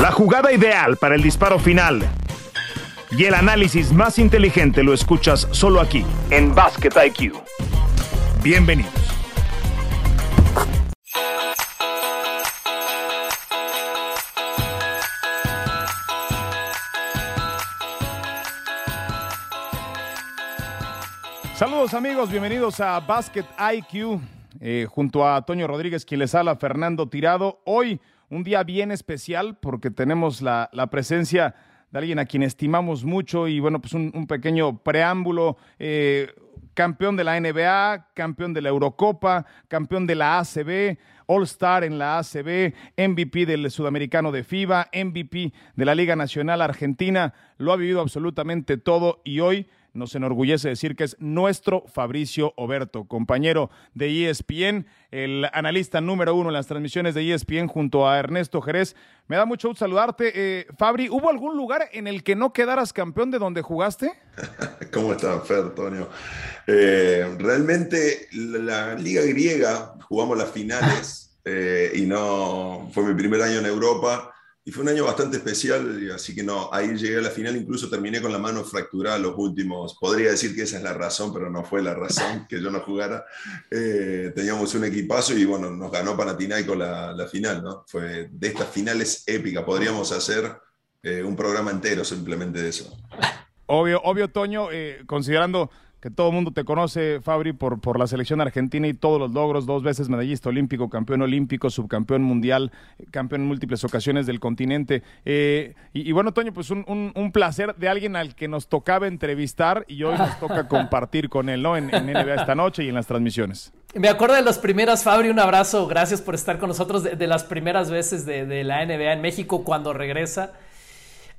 La jugada ideal para el disparo final y el análisis más inteligente lo escuchas solo aquí, en Basket IQ. Bienvenidos. Saludos amigos, bienvenidos a Basket IQ. Eh, junto a Toño Rodríguez, quien les habla, Fernando Tirado. Hoy un día bien especial porque tenemos la, presencia de alguien a quien estimamos mucho y bueno, pues un, pequeño preámbulo. Eh, campeón de la NBA, campeón de la Eurocopa, campeón de la ACB, All Star en la ACB, MVP del Sudamericano de FIBA, MVP de la Liga Nacional Argentina, lo ha vivido absolutamente todo y hoy nos enorgullece decir que es nuestro Fabricio Oberto, compañero de ESPN, el analista número uno en las transmisiones de ESPN junto a Ernesto Jerez. Me da mucho gusto saludarte. Eh, Fabri, ¿hubo algún lugar en el que no quedaras campeón de donde jugaste? ¿Cómo estás, Fer, Antonio? Eh, realmente la liga griega jugamos las finales eh, y no fue mi primer año en Europa y fue un año bastante especial, así que no, ahí llegué a la final, incluso terminé con la mano fracturada los últimos. Podría decir que esa es la razón, pero no fue la razón que yo no jugara. Eh, teníamos un equipazo y bueno, nos ganó Panathinaikos la, la final, ¿no? Fue de estas finales épicas. Podríamos hacer eh, un programa entero simplemente de eso. Obvio, obvio, Toño, eh, considerando que todo el mundo te conoce, Fabri, por, por la selección argentina y todos los logros, dos veces medallista olímpico, campeón olímpico, subcampeón mundial, campeón en múltiples ocasiones del continente. Eh, y, bueno, Toño, pues un, un, placer de alguien al que nos tocaba entrevistar y hoy nos toca compartir con él, ¿no? En, NBA esta noche y en las transmisiones. Me acuerdo de las primeras, Fabri, un abrazo, gracias por estar con nosotros, de, las primeras veces de, de la NBA en México cuando regresa.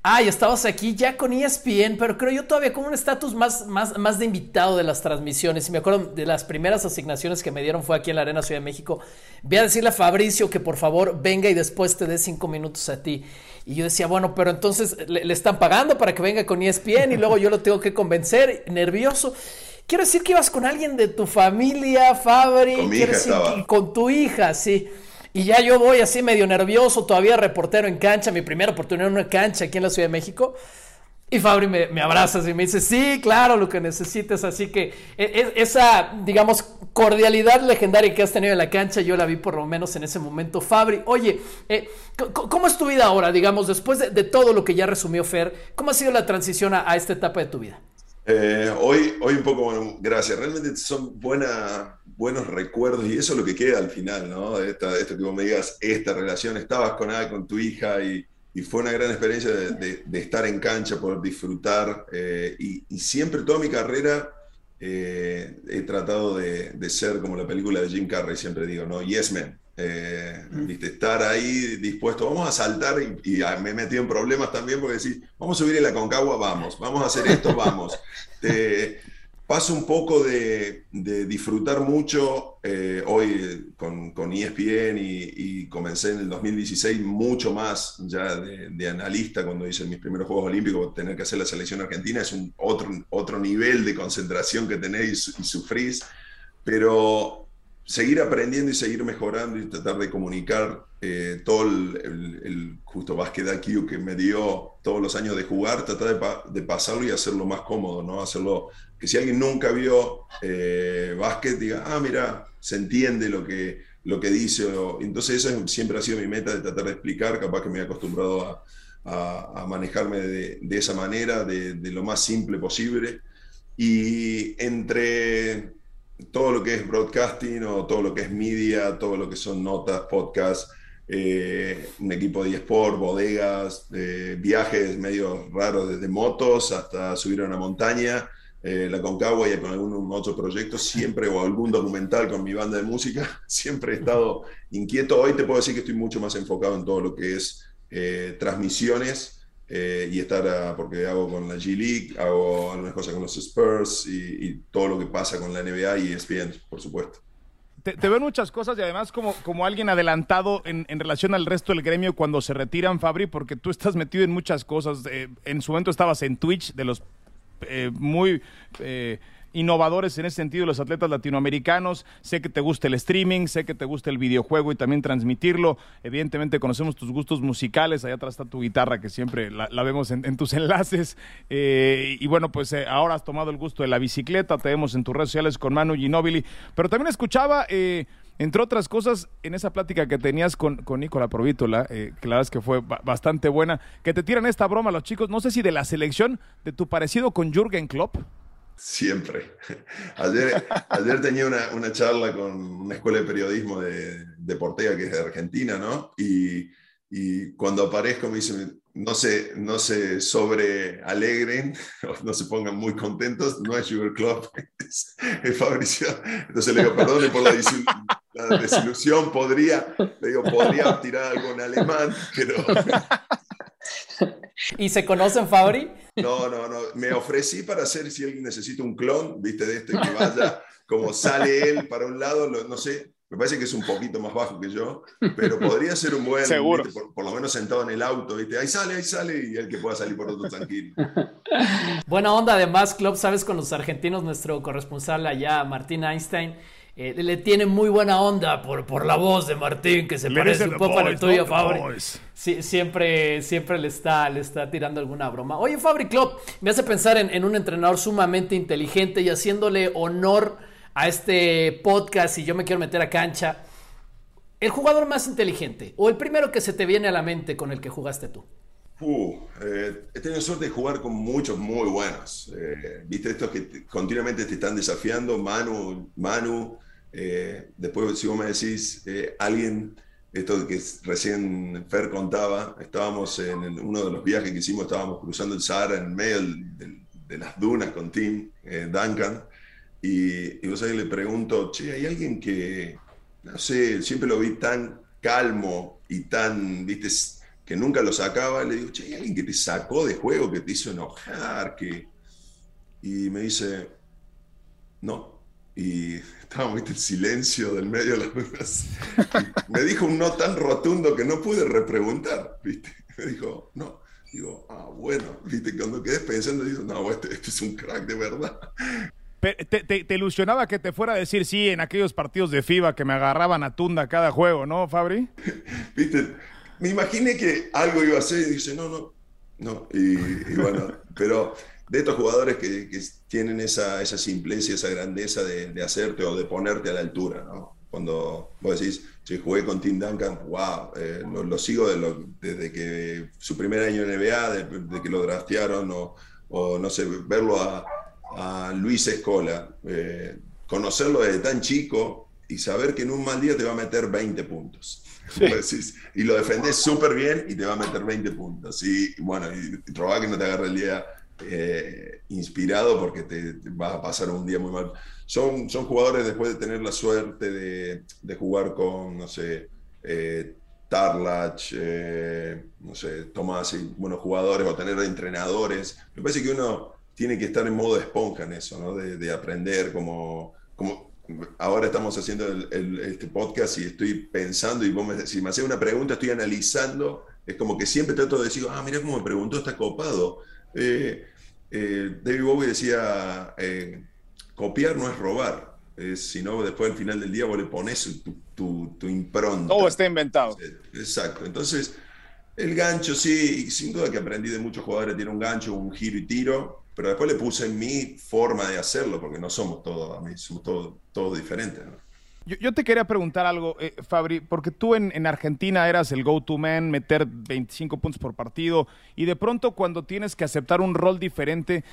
Ay, estabas aquí ya con ESPN, pero creo yo todavía con un estatus más, más, más de invitado de las transmisiones. Y me acuerdo de las primeras asignaciones que me dieron fue aquí en la Arena Ciudad de México. Voy a decirle a Fabricio que por favor venga y después te dé cinco minutos a ti. Y yo decía, bueno, pero entonces le, están pagando para que venga con ESPN y luego yo lo tengo que convencer, nervioso. Quiero decir que ibas con alguien de tu familia, Fabri. Con mi con tu hija, sí. Y ya yo voy así medio nervioso, todavía reportero en cancha, mi primera oportunidad en una cancha aquí en la Ciudad de México. Y Fabri me, me abraza y me dice, sí, claro, lo que necesites. Así que e, e, esa, digamos, cordialidad legendaria que has tenido en la cancha, yo la vi por lo menos en ese momento. Fabri, oye, eh, ¿cómo es tu vida ahora, digamos, después de, todo lo que ya resumió Fer? ¿Cómo ha sido la transición a, esta etapa de tu vida? Eh, hoy, hoy un poco, bueno, gracias. Realmente son buenas buenos recuerdos y eso es lo que queda al final, ¿no? Esta, esto que vos me digas, esta relación, estabas con, con tu hija y, y fue una gran experiencia de, de, estar en cancha, poder disfrutar eh, y, y, siempre toda mi carrera eh, he tratado de, de, ser como la película de Jim Carrey, siempre digo, ¿no? Yes Man. Eh, ¿viste? Estar ahí dispuesto, vamos a saltar y, y, me he metido en problemas también porque decir, vamos a subir en la Concagua, vamos, vamos a hacer esto, vamos. paso un poco de, disfrutar mucho eh, hoy con, con ESPN y, comencé en el 2016 mucho más ya de, analista cuando hice mis primeros Juegos Olímpicos, tener que hacer la selección argentina es un otro, otro nivel de concentración que tenéis y sufrís, pero seguir aprendiendo y seguir mejorando y tratar de comunicar eh, todo el, justo básquet aquí que me dio todos los años de jugar, tratar de, pasarlo y hacerlo más cómodo, ¿no? Hacerlo que si alguien nunca vio eh, básquet diga, ah, mira, se entiende lo que, lo que dice. entonces eso siempre ha sido mi meta de tratar de explicar, capaz que me he acostumbrado a, a, manejarme de, de, esa manera, de, de lo más simple posible. Y entre todo lo que es broadcasting o todo lo que es media, todo lo que son notas, podcasts, eh, un equipo de eSport, bodegas, eh, viajes medio raros desde motos hasta subir a una montaña, eh, la Concagua y con algún otro proyecto, siempre, o algún documental con mi banda de música, siempre he estado inquieto. Hoy te puedo decir que estoy mucho más enfocado en todo lo que es transmisiones eh, y estar, porque hago con la G League, hago algunas cosas con los Spurs y, todo lo que pasa con la NBA y ESPN, por supuesto. Te, te veo muchas cosas y además como, como alguien adelantado en, en, relación al resto del gremio cuando se retiran, Fabri, porque tú estás metido en muchas cosas. Eh, en su momento estabas en Twitch, de los eh, muy innovadores en ese sentido los atletas latinoamericanos. Sé que te gusta el streaming, sé que te gusta el videojuego y también transmitirlo. Evidentemente conocemos tus gustos musicales. Allá atrás está tu guitarra que siempre la, vemos en, tus enlaces. Eh, y bueno, pues eh, ahora has tomado el gusto de la bicicleta. Te vemos en tus redes sociales con Manu Ginobili. Pero también escuchaba... Eh, entre otras cosas, en esa plática que tenías con, con Nicola Provítola, eh, que la verdad es que fue bastante buena, que te tiran esta broma los chicos, no sé si de la selección, de tu parecido con Jürgen Klopp. Siempre. Ayer, ayer tenía una, una, charla con una escuela de periodismo de, de Portega, que es de Argentina, ¿no? Y, y cuando aparezco me dicen, no se, no se sobre alegren, no se pongan muy contentos, no es Sugar Club, es, Fabricio. Entonces le digo, perdone por la, desilusión, podría, le digo, podría tirar algo en alemán, pero... ¿Y se conocen, Fabri? No, no, no. Me ofrecí para hacer si alguien necesita un clon, viste, de este que vaya, como sale él para un lado, no sé, me parece que es un poquito más bajo que yo, pero podría ser un buen, Seguro. Por, lo menos sentado en el auto, ¿viste? ahí sale, ahí sale, y el que pueda salir por otro tranquilo. Buena onda, además, Club, sabes, con los argentinos, nuestro corresponsal allá, Martín Einstein, eh, le tiene muy buena onda por, por la voz de Martín, que se parece un poco a la tuya, Fabri. Sí, siempre, siempre le está, le está tirando alguna broma. Oye, Fabri Club, me hace pensar en, en un entrenador sumamente inteligente y haciéndole honor a este podcast y yo me quiero meter a cancha, el jugador más inteligente o el primero que se te viene a la mente con el que jugaste tú. Uh, eh, he tenido suerte de jugar con muchos muy buenos. Eh, Viste estos que continuamente te están desafiando, Manu, Manu. Eh, después, si vos me decís, alguien, esto que recién Fer contaba, estábamos en uno de los viajes que hicimos, estábamos cruzando el Sahara en medio de las dunas con Tim Duncan. Y, y vos ahí le pregunto, che, ¿hay alguien que, no sé, siempre lo vi tan calmo y tan, viste, que nunca lo sacaba? Le digo, che, ¿hay alguien que te sacó de juego, que te hizo enojar? Que... Y me dice, no. Y estaba, viste, el silencio del medio de las dudas. Me dijo un no tan rotundo que no pude repreguntar, viste. Me dijo, no. Digo, ah, bueno, viste, cuando quedé pensando, digo, no, este, este es un crack de verdad. Te, ilusionaba que te fuera a decir sí en aquellos partidos de FIBA que me agarraban a tunda cada juego, ¿no, Fabri? Viste, me imaginé que algo iba a hacer y dice, no, no, no. Y, bueno, pero de estos jugadores que, tienen esa, esa simpleza, esa grandeza de, hacerte o de ponerte a la altura, ¿no? Cuando vos decís, si jugué con Tim Duncan, wow, eh, lo, sigo desde que su primer año en NBA, de, que lo draftearon, o, o no sé, verlo a, a Luis Escola, eh, conocerlo desde tan chico y saber que en un mal día te va a meter 20 puntos. Y lo defendés súper bien y te va a meter 20 puntos. Y bueno, y, que no te agarre el día eh, inspirado porque te, vas a pasar un día muy mal. Son, son jugadores después de tener la suerte de, de jugar con, no sé, eh, Tarlach, no sé, Tomás y buenos jugadores o tener entrenadores. Me parece que uno tiene que estar en modo esponja en eso, ¿no? De, aprender como, como ahora estamos haciendo este podcast y estoy pensando y vos me, si me haces una pregunta estoy analizando, es como que siempre trato de decir, ah, mira cómo me preguntó, está copado. Eh, eh, David Bowie decía, eh, copiar no es robar, sino después al final del día vos le pones tu, tu, impronta. Todo está inventado. Exacto, entonces... El gancho, sí, sin duda que aprendí de muchos jugadores, tiene un gancho, un giro y tiro, pero después le puse mi forma de hacerlo, porque no somos todos, somos todos, todos diferentes. Yo, te quería preguntar algo, eh, Fabri, porque tú en, Argentina eras el go-to man, meter 25 puntos por partido, y de pronto cuando tienes que aceptar un rol diferente,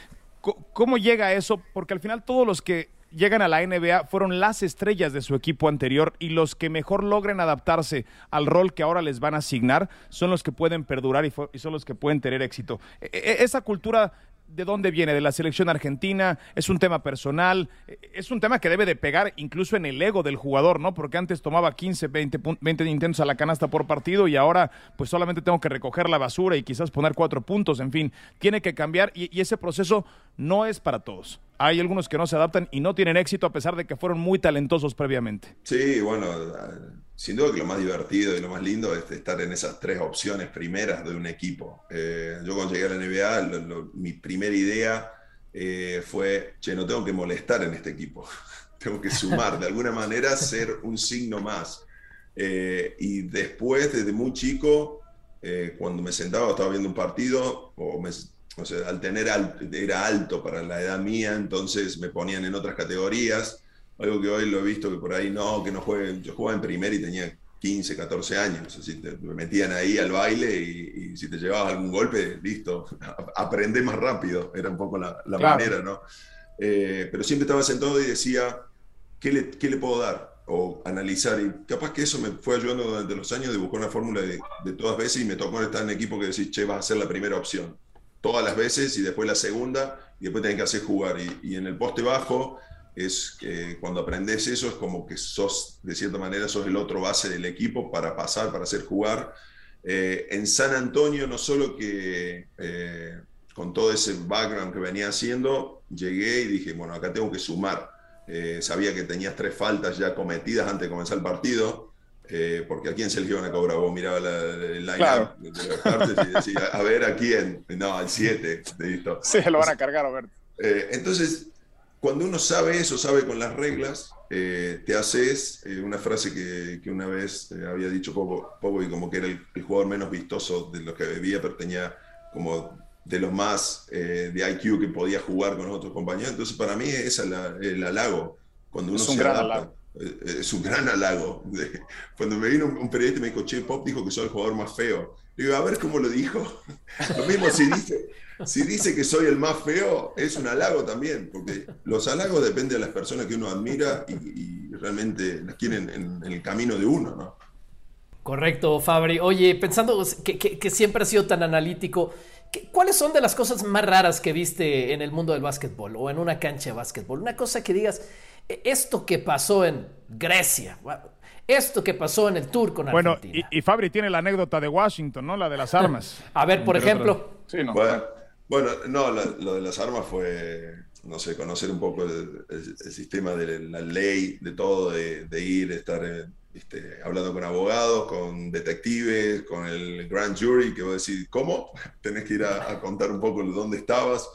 ¿cómo llega eso? Porque al final todos los que llegan a la NBA fueron las estrellas de su equipo anterior y los que mejor logren adaptarse al rol que ahora les van a asignar son los que pueden perdurar y, y son los que pueden tener éxito. E, e, esa cultura de dónde viene, de la selección argentina, es un tema personal, es un tema que debe de pegar incluso en el ego del jugador, ¿no? Porque antes tomaba 15, 20, 20 intentos a la canasta por partido y ahora pues solamente tengo que recoger la basura y quizás poner cuatro puntos, en fin, tiene que cambiar y, y ese proceso no es para todos. Hay algunos que no se adaptan y no tienen éxito a pesar de que fueron muy talentosos previamente. Sí, bueno, sin duda que lo más divertido y lo más lindo es estar en esas tres opciones primeras de un equipo. Eh, yo cuando llegué a la NBA, mi primera idea eh, fue, che, no tengo que molestar en este equipo, tengo que sumar, de alguna manera ser un signo más. Eh, y después, desde muy chico, eh, cuando me sentaba, estaba viendo un partido, o, sea, al tener era alto para la edad mía, entonces me ponían en otras categorías, algo que hoy lo he visto que por ahí no, que no juegue, yo jugaba en primera y tenía 15, 14 años, así te, me metían ahí al baile y, si te llevabas algún golpe, listo, aprende más rápido, era un poco la, manera, ¿no? Eh, pero siempre estaba sentado y decía, ¿qué le, qué le puedo dar? o analizar. Y capaz que eso me fue ayudando durante los años de buscar una fórmula de, todas veces y me tocó estar en equipo que decís, che, vas a ser la primera opción. Todas las veces y después la segunda y después tenés que hacer jugar. Y, en el poste bajo es que cuando aprendes eso es como que sos, de cierta manera, sos el otro base del equipo para pasar, para hacer jugar. Eh, en San Antonio, no solo que eh, con todo ese background que venía haciendo, llegué y dije, bueno, acá tengo que sumar eh, sabía que tenías tres faltas ya cometidas antes de comenzar el partido, eh, porque a quién se le iban a cobrar. Vos mirabas el line de las partes y a ver a quién. No, al 7. Listo. Sí, lo van a cargar, Roberto. Eh, entonces, cuando uno sabe eso, sabe con las reglas, te haces una frase que, que una vez había dicho Popo, y como que era el, el, jugador menos vistoso de los que bebía, pero tenía como de los más eh, de IQ que podía jugar con otros compañeros. Entonces, para mí es el halago. Cuando uno es un se gran adapta, eh, Es un gran halago. Cuando me vino un periodista y me dijo, Che, Pop dijo que soy el jugador más feo. Digo, a ver cómo lo dijo. Lo mismo si dice, si dice que soy el más feo, es un halago también, porque los halagos dependen de las personas que uno admira y, realmente las quieren en, el camino de uno, ¿no? Correcto, Fabri. Oye, pensando que, que siempre ha sido tan analítico, ¿Cuáles son de las cosas más raras que viste en el mundo del básquetbol o en una cancha de básquetbol? Una cosa que digas, esto que pasó en Grecia, esto que pasó en el Tour con Argentina. Bueno, y, Fabri tiene la anécdota de Washington, ¿no? La de las armas. A ver, por ejemplo. Sí, no. Bueno, no, lo de las armas fue, no sé, conocer un poco el, sistema de la ley, de todo, de, de ir, estar en este, hablando con abogados, con detectives, con el grand jury, que vos decís, ¿cómo? Tenés que ir a, contar un poco dónde estabas,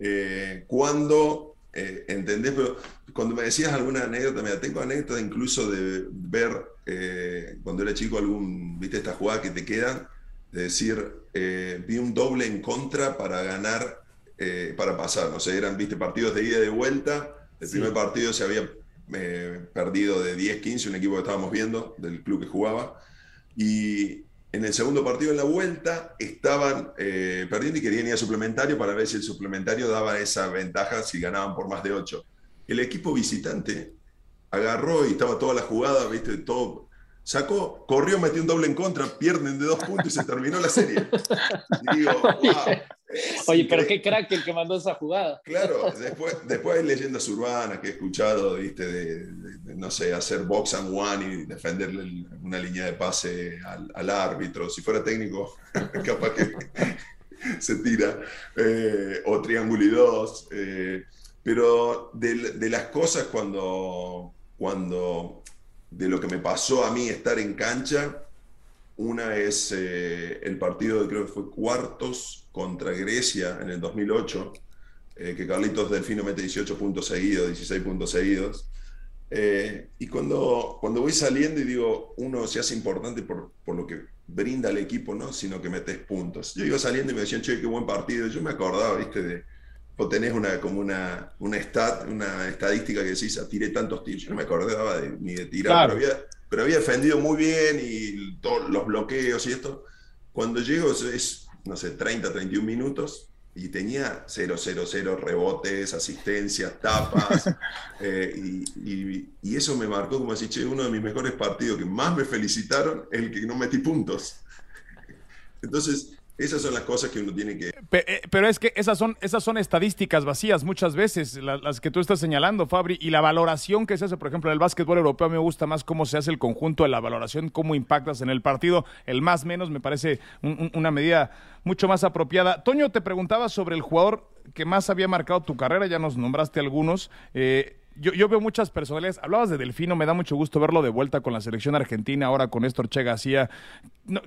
eh, cuándo, eh, ¿entendés? Pero cuando me decías alguna anécdota, mira, tengo anécdota incluso de ver eh, cuando era chico algún, viste, esta jugada que te quedan, de decir, vi un doble en contra para ganar, para pasar, no sé, eran, viste, partidos de ida y de vuelta, el primer partido se había perdido de 10-15, un equipo que estábamos viendo, del club que jugaba. Y en el segundo partido, en la vuelta, estaban eh, perdiendo y querían ir a suplementario para ver si el suplementario daba esa ventaja si ganaban por más de 8. El equipo visitante agarró y estaba toda la jugada, ¿viste? Todo sacó, corrió, metió un doble en contra, pierden de dos puntos y se terminó la serie. digo, Oye, pero qué crack el que mandó esa jugada. Claro, después, después hay leyendas urbanas que he escuchado, viste, de, no sé, hacer box and one y defenderle una línea de pase al, árbitro. Si fuera técnico, capaz que se tira. Eh, o triángulo y dos. Eh, pero de, de las cosas cuando, cuando de lo que me pasó a mí estar en cancha. Una es eh, el partido, de, creo que fue cuartos contra Grecia en el 2008, eh, que Carlitos Delfino mete 18 puntos seguidos, 16 puntos seguidos. Eh, y cuando, cuando voy saliendo y digo, uno se hace importante por, por lo que brinda el equipo, ¿no? sino que metes puntos. Yo iba saliendo y me decían, che, qué buen partido. Yo me acordaba, viste, de, o tenés una, como una, una, una estadística que decís, tiré tantos tiros. Yo no me acordaba ni de tirar, pero, había, pero, había, defendido muy bien y todos los bloqueos y esto. Cuando llego es, no sé, 30, 31 minutos y tenía 0, 0, 0 rebotes, asistencias, tapas. Eh, y, y, eso me marcó como decir, che, uno de mis mejores partidos que más me felicitaron, el que no metí puntos. Entonces, esas son las cosas que uno tiene que... Eh, pero es que esas son, esas son estadísticas vacías muchas veces, las, que tú estás señalando, Fabri, y la valoración que se hace, por ejemplo, en el básquetbol europeo, me gusta más cómo se hace el conjunto de la valoración, cómo impactas en el partido, el más menos me parece una medida mucho más apropiada. Toño, te preguntaba sobre el jugador que más había marcado tu carrera, ya nos nombraste algunos. Eh, yo, veo muchas personalidades. Hablabas de Delfino, me da mucho gusto verlo de vuelta con la selección argentina, ahora con Néstor Che García.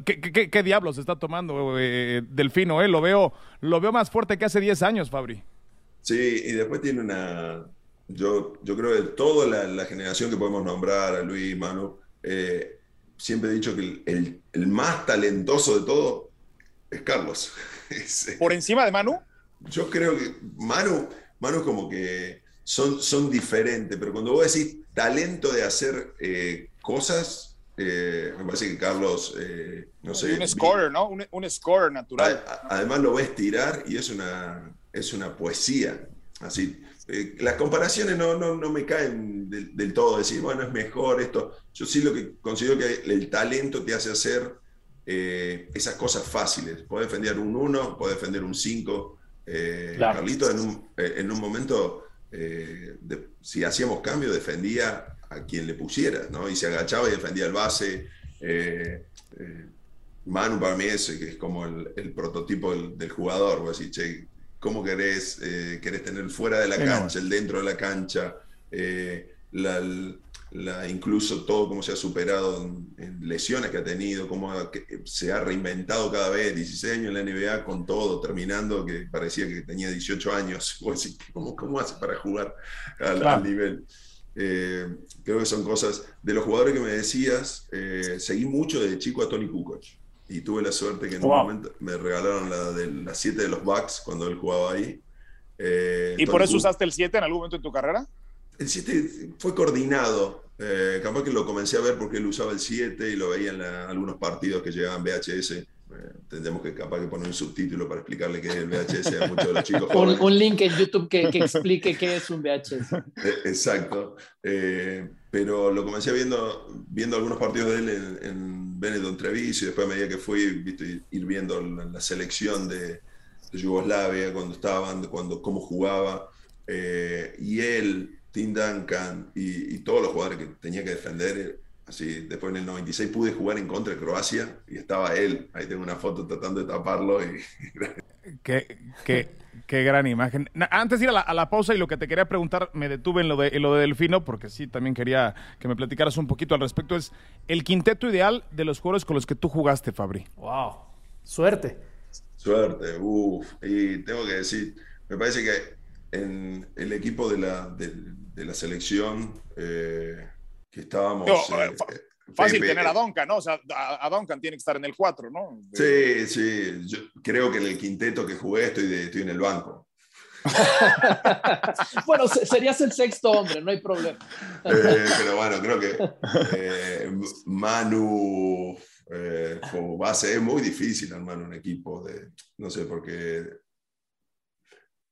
¿qué, diablos está tomando eh, Delfino? Eh? Lo, veo, lo veo más fuerte que hace 10 años, Fabri. Sí, y después tiene una. Yo, yo creo que toda la, generación que podemos nombrar, a Luis, Manu, eh, siempre he dicho que el, el, más talentoso de todo es Carlos. ¿Por encima de Manu? Yo creo que Manu, Manu como que son, son diferentes, pero cuando vos decís talento de hacer eh, cosas, eh, me parece que Carlos, eh, no sé. Un scorer, ¿no? Un, un scorer natural. además lo ves tirar y es una, es una poesía. Así, las comparaciones no, no, no me caen del, todo, decir, bueno, es mejor esto. Yo sí lo que considero que el talento te hace hacer esas cosas fáciles. Puede defender un 1, puede defender un 5. Carlito en un, en un momento eh, si hacíamos cambio, defendía a quien le pusiera, ¿no? Y se agachaba y defendía el base. Eh, eh, Manu para mí es, que es como el, prototipo del, jugador, che, ¿cómo querés, querés tener fuera de la cancha, el dentro de la cancha? La, incluso todo cómo se ha superado en, lesiones que ha tenido, cómo se ha reinventado cada vez, 16 años en la NBA con todo, terminando que parecía que tenía 18 años. ¿Cómo, cómo hace para jugar al, nivel? Eh, creo que son cosas. De los jugadores que me decías, eh, seguí mucho de chico a Tony Kukoc. Y tuve la suerte que en un momento me regalaron la de las 7 de los Bucks cuando él jugaba ahí. Eh, ¿Y por eso usaste el 7 en algún momento en tu carrera? El 7 fue coordinado. Eh, capaz que lo comencé a ver porque él usaba el 7 y lo veía en algunos partidos que llegaban VHS. Eh, tendremos que capaz que poner un subtítulo para explicarle qué es el VHS a muchos de los chicos. un, un, link en YouTube que, que, explique qué es un VHS. Eh, exacto. pero lo comencé viendo, viendo algunos partidos de él en, en Benetton Treviso y después a medida que fui, viste, ir viendo la, selección de, de, Yugoslavia, cuando estaban, cuando, cómo jugaba. y él Tim Duncan y, y, todos los jugadores que tenía que defender. Eh, así, después en el 96 pude jugar en contra de Croacia y estaba él. Ahí tengo una foto tratando de taparlo. Y... qué, qué, qué, gran imagen. Antes de ir a la, pausa y lo que te quería preguntar, me detuve en lo, de, lo de Delfino, porque sí, también quería que me platicaras un poquito al respecto. Es el quinteto ideal de los jugadores con los que tú jugaste, Fabri. ¡Wow! Suerte. Suerte, uff. Y tengo que decir, me parece que en el equipo de la, de, la selección eh, que estábamos... Eh, eh, fácil tener a Duncan, ¿no? O sea, a, Duncan tiene que estar en el 4, ¿no? Sí, sí. Yo creo que en el quinteto que jugué estoy, de, estoy en el banco. bueno, serías el sexto hombre, no hay problema. pero bueno, creo que Manu como base es muy difícil armar un equipo de, no sé, porque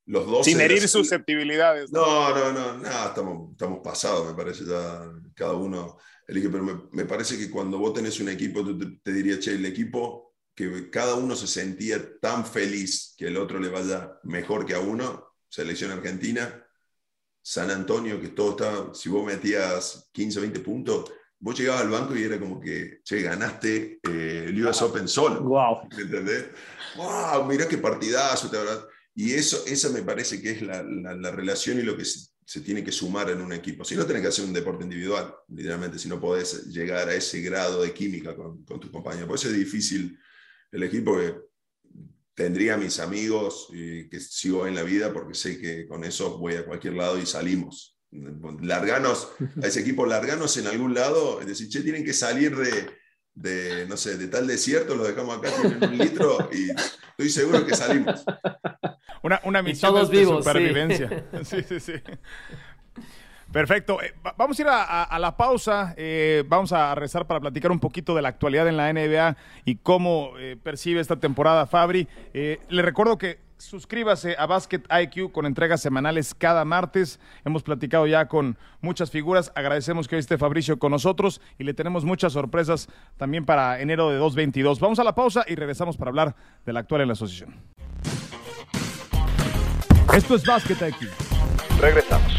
los dos. Sin herir susceptibilidades. No, no, no, no, estamos, estamos pasados, me parece, ya cada uno elige, pero me, parece que cuando vos tenés un equipo, te, te diría, che, el equipo que cada uno se sentía tan feliz que el otro le vaya mejor que a uno, selección argentina, San Antonio, que todo estaba, si vos metías 15 o 20 puntos, vos llegabas al banco y era como que, che, ganaste eh, el US Open solo. Wow. ¿Entendés? Wow, mirá qué partidazo, te verdad. Y eso, esa me parece que es la, la, relación y lo que se, tiene que sumar en un equipo. Si no, tenés que hacer un deporte individual, literalmente, si no podés llegar a ese grado de química con, con tus compañeros. Por eso es difícil el equipo que tendría mis amigos y que sigo en la vida porque sé que con eso voy a cualquier lado y salimos. Larganos, a ese equipo larganos en algún lado, es decir, che, tienen que salir de, de, no sé, de tal desierto, lo dejamos acá, tienen un litro y estoy seguro que salimos. Una, una misión de, supervivencia. Sí. sí, sí, Perfecto. Eh, vamos a ir a, la pausa. Eh, vamos a rezar para platicar un poquito de la actualidad en la NBA y cómo eh, percibe esta temporada Fabri. le recuerdo que suscríbase a Basket IQ con entregas semanales cada martes. Hemos platicado ya con muchas figuras. Agradecemos que hoy esté Fabricio con nosotros y le tenemos muchas sorpresas también para enero de 2022. Vamos a la pausa y regresamos para hablar de la actual en la asociación. Esto es Basket IQ. Regresamos.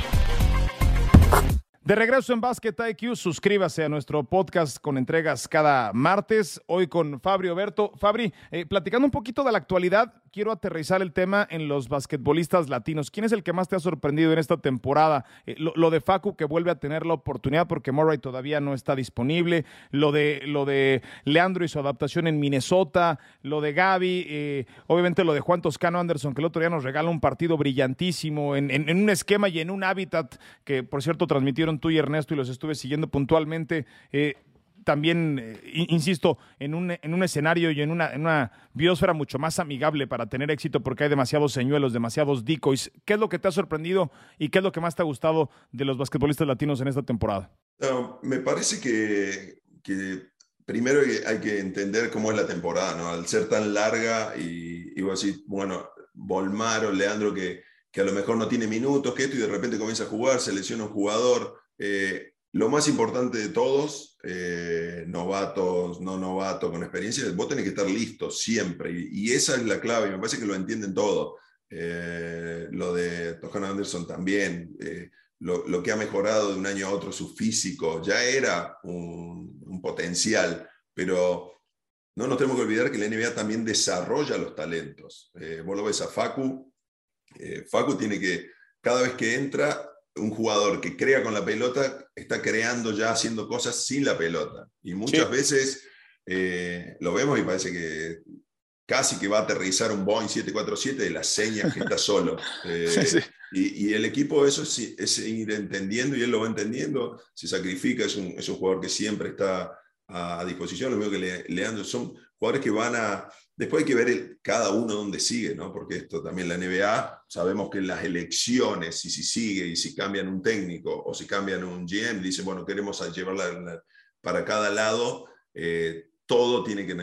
De regreso en Basket IQ, suscríbase a nuestro podcast con entregas cada martes. Hoy con Fabio Berto. Fabri, eh, platicando un poquito de la actualidad, quiero aterrizar el tema en los basquetbolistas latinos. ¿Quién es el que más te ha sorprendido en esta temporada? Eh, lo, de Facu, que vuelve a tener la oportunidad porque Murray todavía no está disponible. Lo de, lo de Leandro y su adaptación en Minnesota. Lo de Gaby. Eh, obviamente lo de Juan Toscano Anderson, que el otro día nos regala un partido brillantísimo en, en un esquema y en un hábitat que, por cierto, transmitieron tú y Ernesto y los estuve siguiendo puntualmente. Eh, también, eh, insisto, en un, en un escenario y en una, una biosfera mucho más amigable para tener éxito porque hay demasiados señuelos, demasiados decoys. ¿Qué es lo que te ha sorprendido y qué es lo que más te ha gustado de los basquetbolistas latinos en esta temporada? me parece que, que, primero hay que entender cómo es la temporada, ¿no? Al ser tan larga y, y vos decís, bueno, Volmar o Leandro que, que a lo mejor no tiene minutos, que esto y de repente comienza a jugar, se lesiona un jugador, eh, lo más importante de todos, eh, novatos, no novatos, con experiencia, vos tenés que estar listo siempre. Y, esa es la clave, y me parece que lo entienden todos. Eh, lo de Tojan Anderson también, lo, que ha mejorado de un año a otro su físico, ya era un, potencial, pero no nos tenemos que olvidar que la NBA también desarrolla los talentos. vos lo ves a Facu, Facu tiene que, cada vez que entra, un jugador que crea con la pelota está creando ya haciendo cosas sin la pelota. Y muchas veces eh, lo vemos y parece que casi que va a aterrizar un Boeing 747 de las señas que está solo. Eh, y, el equipo eso es, ir entendiendo y él lo va entendiendo, se sacrifica, es un, jugador que siempre está a, disposición, lo mismo que Leandro, son jugadores que van a, Después hay que ver cada uno dónde sigue, ¿no? porque esto también la NBA, sabemos que en las elecciones, y si sigue, y si cambian un técnico, o si cambian un GM, dice, bueno, queremos llevarla para cada lado, eh, todo tiene que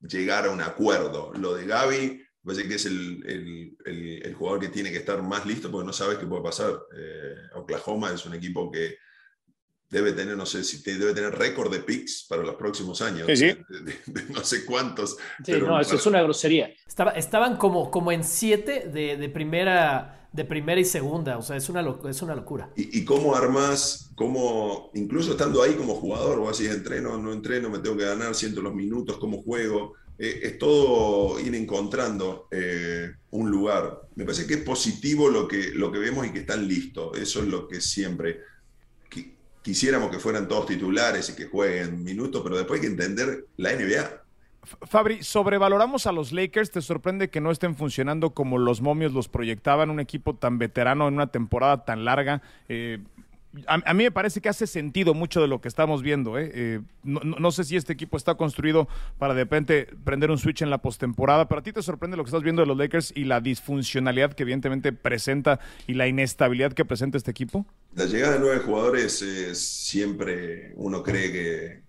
llegar a un acuerdo. Lo de Gaby, parece que es el, el, jugador que tiene que estar más listo, porque no sabes qué puede pasar. Eh, Oklahoma es un equipo que debe tener, no sé si debe tener récord de picks para los próximos años. no sé cuántos. Sí, no, eso es una grosería. Estaba, estaban como, como en siete de, primera, de primera y segunda, o sea, es una, es una locura. ¿Y, cómo armas, cómo, incluso estando ahí como jugador, o así, entreno, no entreno, me tengo que ganar, siento los minutos, cómo juego, eh, es todo ir encontrando eh, un lugar. Me parece que es positivo lo que, lo que vemos y que están listos, eso es lo que siempre quisiéramos que fueran todos titulares y que jueguen minutos, pero después hay que entender la NBA. Fabri, sobrevaloramos a los Lakers. ¿Te sorprende que no estén funcionando como los momios los proyectaban? Un equipo tan veterano en una temporada tan larga. Eh, a, mí me parece que hace sentido mucho de lo que estamos viendo. ¿eh? Eh, no, sé si este equipo está construido para de repente prender un switch en la postemporada, pero a ti te sorprende lo que estás viendo de los Lakers y la disfuncionalidad que evidentemente presenta y la inestabilidad que presenta este equipo. La llegada de nueve jugadores es siempre uno cree que,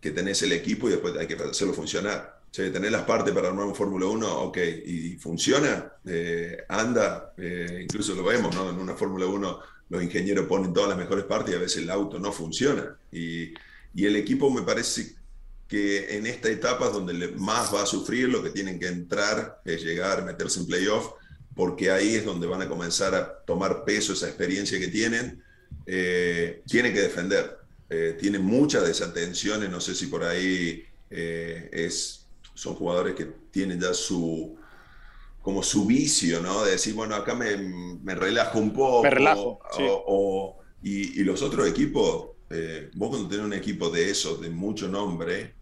que, tenés el equipo y después hay que hacerlo funcionar. Tener las partes para armar un Fórmula 1, ok, y funciona, eh, anda, incluso lo vemos, ¿no? En una Fórmula 1 los ingenieros ponen todas las mejores partes y a veces el auto no funciona. Y, el equipo me parece que en esta etapa es donde más va a sufrir, lo que tienen que entrar es llegar, meterse en playoff, porque ahí es donde van a comenzar a tomar peso esa experiencia que tienen. Eh, tienen que defender, eh, tienen muchas desatenciones, no sé si por ahí eh, es, son jugadores que tienen ya su, como su vicio, ¿no? De decir, bueno, acá me, me relajo un poco. Me relajo. y, los otros equipos, eh, vos cuando tenés un equipo de esos, de mucho nombre,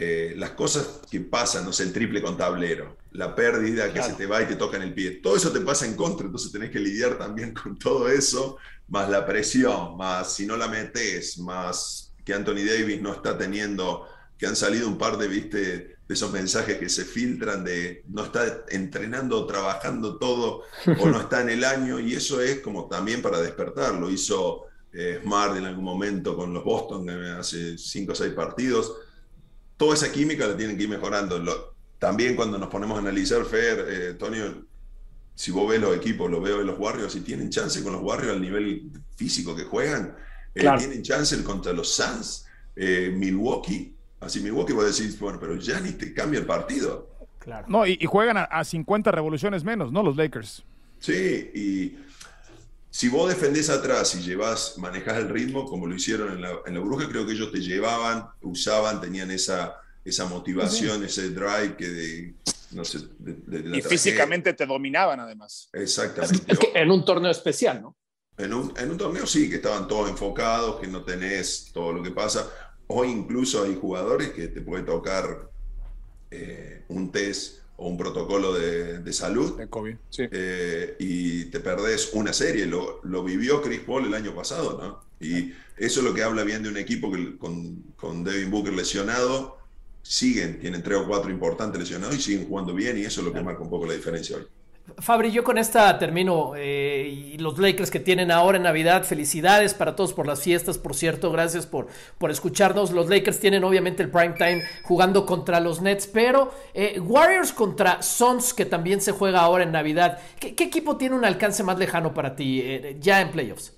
eh, las cosas que pasan, no sé, el triple con tablero, la pérdida que se te va y te toca en el pie, todo eso te pasa en contra, entonces tenés que lidiar también con todo eso, más la presión, más si no la metes, más que Anthony Davis no está teniendo, que han salido un par de, viste, de esos mensajes que se filtran de no está entrenando, trabajando todo o no está en el año y eso es como también para despertar. Lo hizo eh, Smart en algún momento con los Boston hace cinco o seis partidos. Toda esa química la tienen que ir mejorando. también cuando nos ponemos a analizar, Fer, eh, Antonio, si vos ves los equipos, lo veo en los Warriors, y tienen chance con los Warriors al nivel físico que juegan, eh, tienen chance contra los Suns, Milwaukee, Así Milwaukee va a decir, bueno, pero ya ni te cambia el partido. Claro. No, y, juegan a, 50 revoluciones menos, ¿no? Los Lakers. Sí, y si vos defendés atrás y llevas, manejás el ritmo, como lo hicieron en la, en la Bruja, creo que ellos te llevaban, usaban, tenían esa, esa motivación, ese drive que de, no sé, y físicamente te dominaban además. Exactamente. en un torneo especial, ¿no? En un, en un, torneo sí, que estaban todos enfocados, que no tenés todo lo que pasa. Hoy incluso hay jugadores que te puede tocar eh, un test o un protocolo de, de salud. De COVID, sí. Eh, y te perdés una serie. Lo, lo, vivió Chris Paul el año pasado, ¿no? Y eso es lo que habla bien de un equipo que con, con Devin Booker lesionado, siguen, tienen tres o cuatro importantes lesionados y siguen jugando bien y eso es lo que marca un poco la diferencia hoy. Fabri, yo con esta termino. Eh, y los Lakers que tienen ahora en Navidad, felicidades para todos por las fiestas, por cierto, gracias por, por escucharnos. Los Lakers tienen obviamente el prime time jugando contra los Nets, pero eh, Warriors contra Suns, que también se juega ahora en Navidad. ¿Qué, equipo tiene un alcance más lejano para ti eh, ya en playoffs?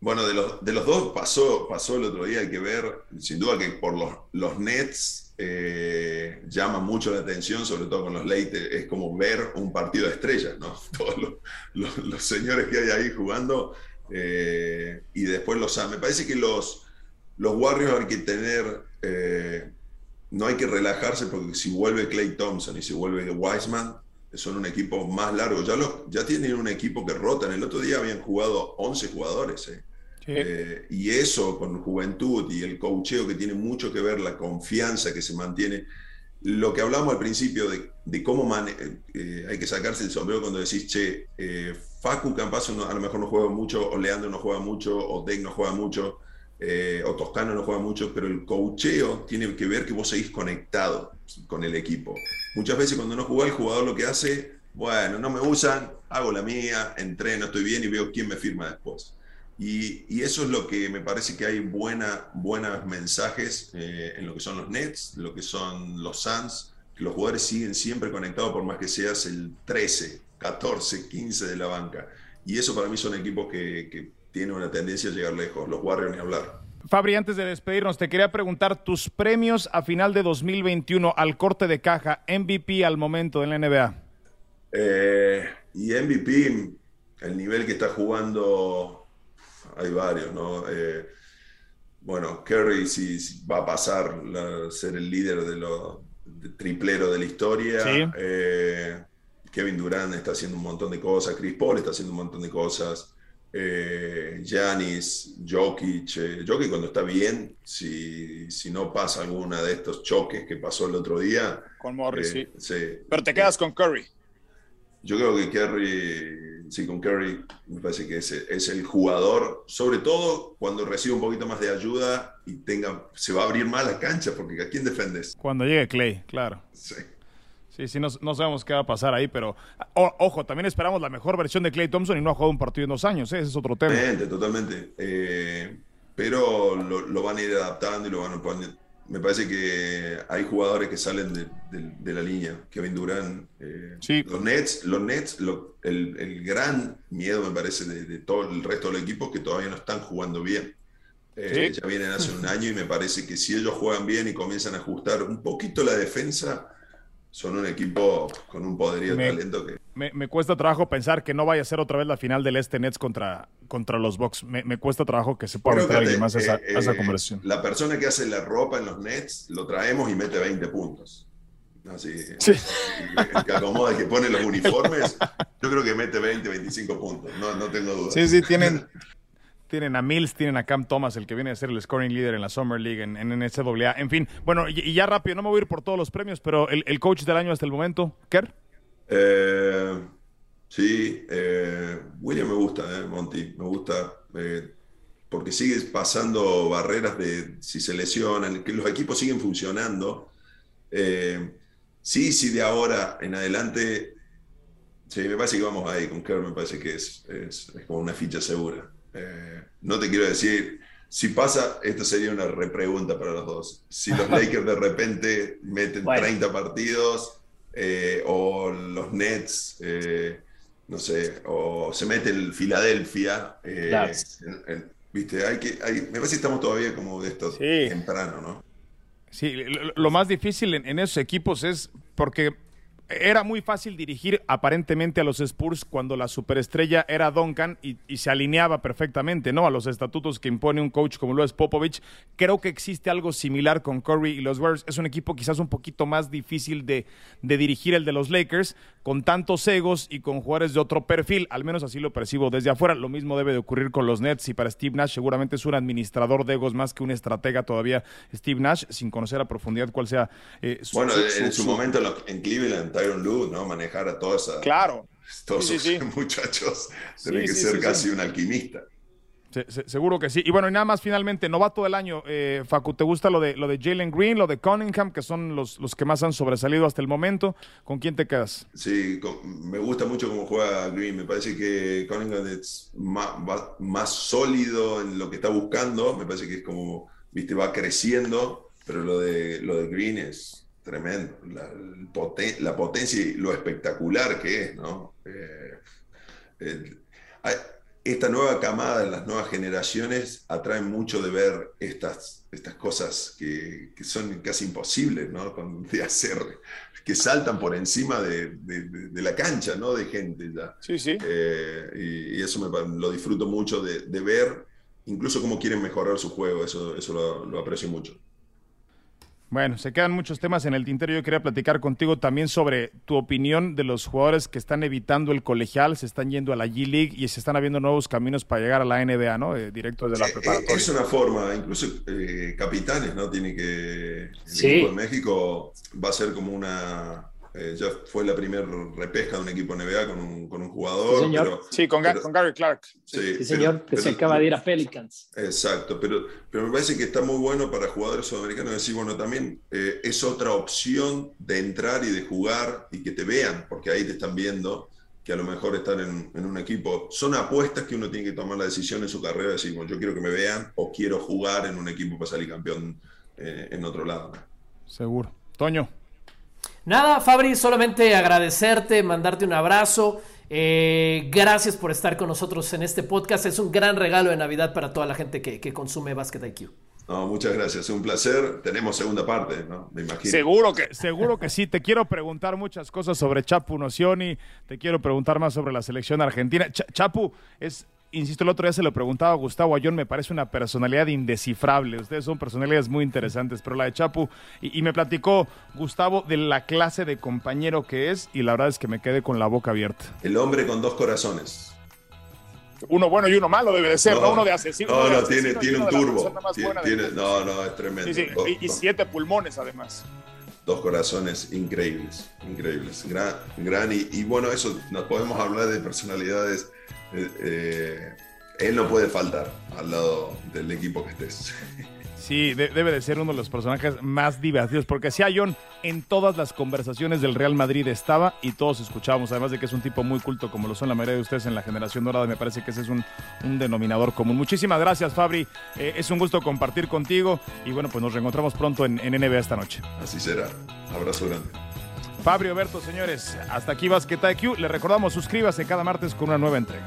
bueno, de los, de los dos pasó, pasó el otro día, hay que ver, sin duda que por los, los Nets eh, llama mucho la atención, sobre todo con los late, es como ver un partido de estrellas, ¿no? Todos los, señores que hay ahí jugando eh, y después los... Me parece que los, los Warriors hay que tener... Eh, no hay que relajarse porque si vuelve Clay Thompson y si vuelve Wiseman, son un equipo más largo. Ya, ya tienen un equipo que rotan. El otro día habían jugado 11 jugadores. ¿eh? Eh, y eso con juventud y el coacheo que tiene mucho que ver, la confianza que se mantiene. Lo que hablamos al principio de, de cómo eh, hay que sacarse el sombrero cuando decís, che, eh, Facu Campazo a lo mejor no juega mucho, o Leandro no juega mucho, o Deck no juega mucho, o Toscano no juega mucho, pero el coacheo tiene que ver que vos seguís conectado con el equipo. Muchas veces cuando no juega el jugador lo que hace, bueno, no me usan, hago la mía, entreno, estoy bien y veo quién me firma después. Y, eso es lo que me parece que hay buena, buenos mensajes eh, en lo que son los Nets, lo que son los Suns, que los jugadores siguen siempre conectados por más que seas el 13, 14, 15 de la banca. Y eso para mí son equipos que, que tienen una tendencia a llegar lejos, los Warriors ni hablar. Fabri, antes de despedirnos, te quería preguntar tus premios a final de 2021 al corte de caja, MVP al momento en la NBA. Eh, y MVP, el nivel que está jugando hay varios, ¿no? Eh, bueno, Curry sí, va a pasar a ser el líder de los triplero de la historia. Eh, Kevin Durant está haciendo un montón de cosas, Chris Paul está haciendo un montón de cosas. Janis, eh, Jokic, Jokic cuando está bien, si, si, no pasa alguna de estos choques que pasó el otro día. Con Morris, sí. Pero te quedas con Curry. Yo creo que Curry, sí, con Curry me parece que es, es, el jugador, sobre todo cuando recibe un poquito más de ayuda y tenga, se va a abrir más la cancha, porque ¿a quién defendes? Cuando llegue Clay, claro. Sí. Sí, sí, no, no, sabemos qué va a pasar ahí, pero ojo, también esperamos la mejor versión de Clay Thompson y no ha jugado un partido en dos años, ¿eh? ese es otro tema. Totalmente, totalmente. Eh, pero lo, lo, van a ir adaptando y lo van a poner me parece que hay jugadores que salen de, la línea. Kevin Durant, eh, los Nets, los Nets el, gran miedo me parece de, todo el resto del equipo que todavía no están jugando bien. Eh, ya vienen hace un año y me parece que si ellos juegan bien y comienzan a ajustar un poquito la defensa, son un equipo con un poderío de talento que... Me, cuesta trabajo pensar que no vaya a ser otra vez la final del Este Nets contra, contra los Bucks. Me, cuesta trajo que se pueda meter alguien más a esa, esa, eh, conversación. La persona que hace la ropa en los Nets, lo traemos y mete 20 puntos. Así, sí. el que acomoda, el que pone los uniformes, yo creo que mete 20, 25 puntos, no, no tengo dudas. Sí, sí, tienen, tienen a Mills, tienen a Cam Thomas, el que viene a ser el scoring leader en la Summer League, en, en NCAA. En fin, bueno, y, ya rápido, no me voy a ir por todos los premios, pero el, coach del año hasta el momento, Kerr. Eh, sí, eh, William me gusta, eh, Monty, me gusta. Eh, porque sigues pasando barreras de si se lesionan, que los equipos siguen funcionando. sí, sí, de ahora en adelante, sí, me parece que vamos ahí con Kerr, me parece que es, es como una ficha segura. Eh, no te quiero decir, si pasa, esto sería una repregunta para los dos. Si los Lakers de repente meten 30 partidos eh, o los Nets, eh, no sé, o se mete el Filadelfia, viste, hay que, hay, me parece que estamos todavía como de esto temprano, ¿no? Sí, lo, más difícil en, esos equipos es porque era muy fácil dirigir aparentemente a los Spurs cuando la superestrella era Duncan y, se alineaba perfectamente ¿no? a los estatutos que impone un coach como lo es Popovich. Creo que existe algo similar con Curry y los Warriors. Es un equipo quizás un poquito más difícil de, de dirigir el de los Lakers, con tantos egos y con jugadores de otro perfil. Al menos así lo percibo desde afuera. Lo mismo debe de ocurrir con los Nets y para Steve Nash seguramente es un administrador de egos más que un estratega todavía Steve Nash, sin conocer a profundidad cuál sea eh, su, Bueno, en su, momento en Cleveland Tyron Lue, ¿no? Manejar a toda esa. Claro. Todos esos muchachos. Tiene que ser casi un alquimista seguro que sí. Y bueno, y nada más finalmente, novato del año, eh, Facu, ¿te gusta lo de, lo de Jalen Green, lo de Cunningham, que son los, los que más han sobresalido hasta el momento? ¿Con quién te quedas? Sí, me gusta mucho cómo juega Green. Me parece que Cunningham es más, más, sólido en lo que está buscando. Me parece que es como, viste, va creciendo, pero lo de, lo de Green es tremendo. La, la potencia y lo espectacular que es, ¿no? Eh, eh, esta nueva camada, las nuevas generaciones, atraen mucho de ver estas, estas cosas que, son casi imposibles ¿no? de hacer, que saltan por encima de, la cancha, ¿no? De gente ya. Sí, sí. Eh, y, eso me, lo disfruto mucho de, ver, incluso cómo quieren mejorar su juego, eso, eso lo aprecio mucho. Bueno, se quedan muchos temas en el tintero. Yo quería platicar contigo también sobre tu opinión de los jugadores que están evitando el colegial, se están yendo a la G-League y se están abriendo nuevos caminos para llegar a la NBA, ¿no? Eh, directo desde la preparatoria. Es una forma, incluso eh, capitanes, ¿no? Tiene que. El equipo de México va a ser como una eh, ya fue la primera repesca de un equipo NBA con un, con un jugador. Sí, señor. sí con, Gary Clark. Sí, señor, que se acaba de ir a Pelicans. Exacto, pero, pero me parece que está muy bueno para jugadores sudamericanos decir, bueno, también eh, es otra opción de entrar y de jugar y que te vean, porque ahí te están viendo que a lo mejor estar en, en, un equipo. Son apuestas que uno tiene que tomar la decisión en su carrera, decir, bueno, yo quiero que me vean o quiero jugar en un equipo para salir campeón eh, en otro lado. Seguro. Toño. Nada, Fabri, solamente agradecerte, mandarte un abrazo. Eh, gracias por estar con nosotros en este podcast. Es un gran regalo de Navidad para toda la gente que, consume Basket IQ. No, muchas gracias, es un placer. Tenemos segunda parte, ¿no? Me imagino. Seguro que, seguro que sí. Te quiero preguntar muchas cosas sobre Chapu Nocioni, te quiero preguntar más sobre la selección argentina. Chapu es insisto, el otro día se lo preguntaba a Gustavo Ayón, me parece una personalidad indescifrable. Ustedes son personalidades muy interesantes, pero la de Chapu, y, me platicó Gustavo de la clase de compañero que es, y la verdad es que me quedé con la boca abierta. El hombre con dos corazones. Uno bueno y uno malo debe de ser, no, uno de asesino. No, no, tiene, tiene un turbo. no, no, es tremendo. y, siete pulmones además dos corazones increíbles, increíbles, gran, gran y, bueno, eso nos podemos hablar de personalidades eh, eh, él no puede faltar al lado del equipo que estés. Sí, debe de ser uno de los personajes más divertidos, porque si John en todas las conversaciones del Real Madrid estaba y todos escuchábamos, además de que es un tipo muy culto como lo son la mayoría de ustedes en la generación dorada, me parece que ese es un, denominador común. Muchísimas gracias Fabri, eh, es un gusto compartir contigo y bueno, pues nos reencontramos pronto en, en NBA esta noche. Así será, abrazo grande. Fabio Berto, señores, hasta aquí Basket IQ. Le recordamos, suscríbase cada martes con una nueva entrega.